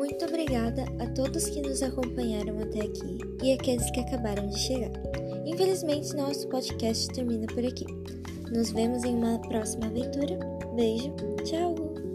Muito obrigada a todos que nos acompanharam até aqui e aqueles que acabaram de chegar. Infelizmente, nosso podcast termina por aqui. Nos vemos em uma próxima aventura. Beijo, tchau!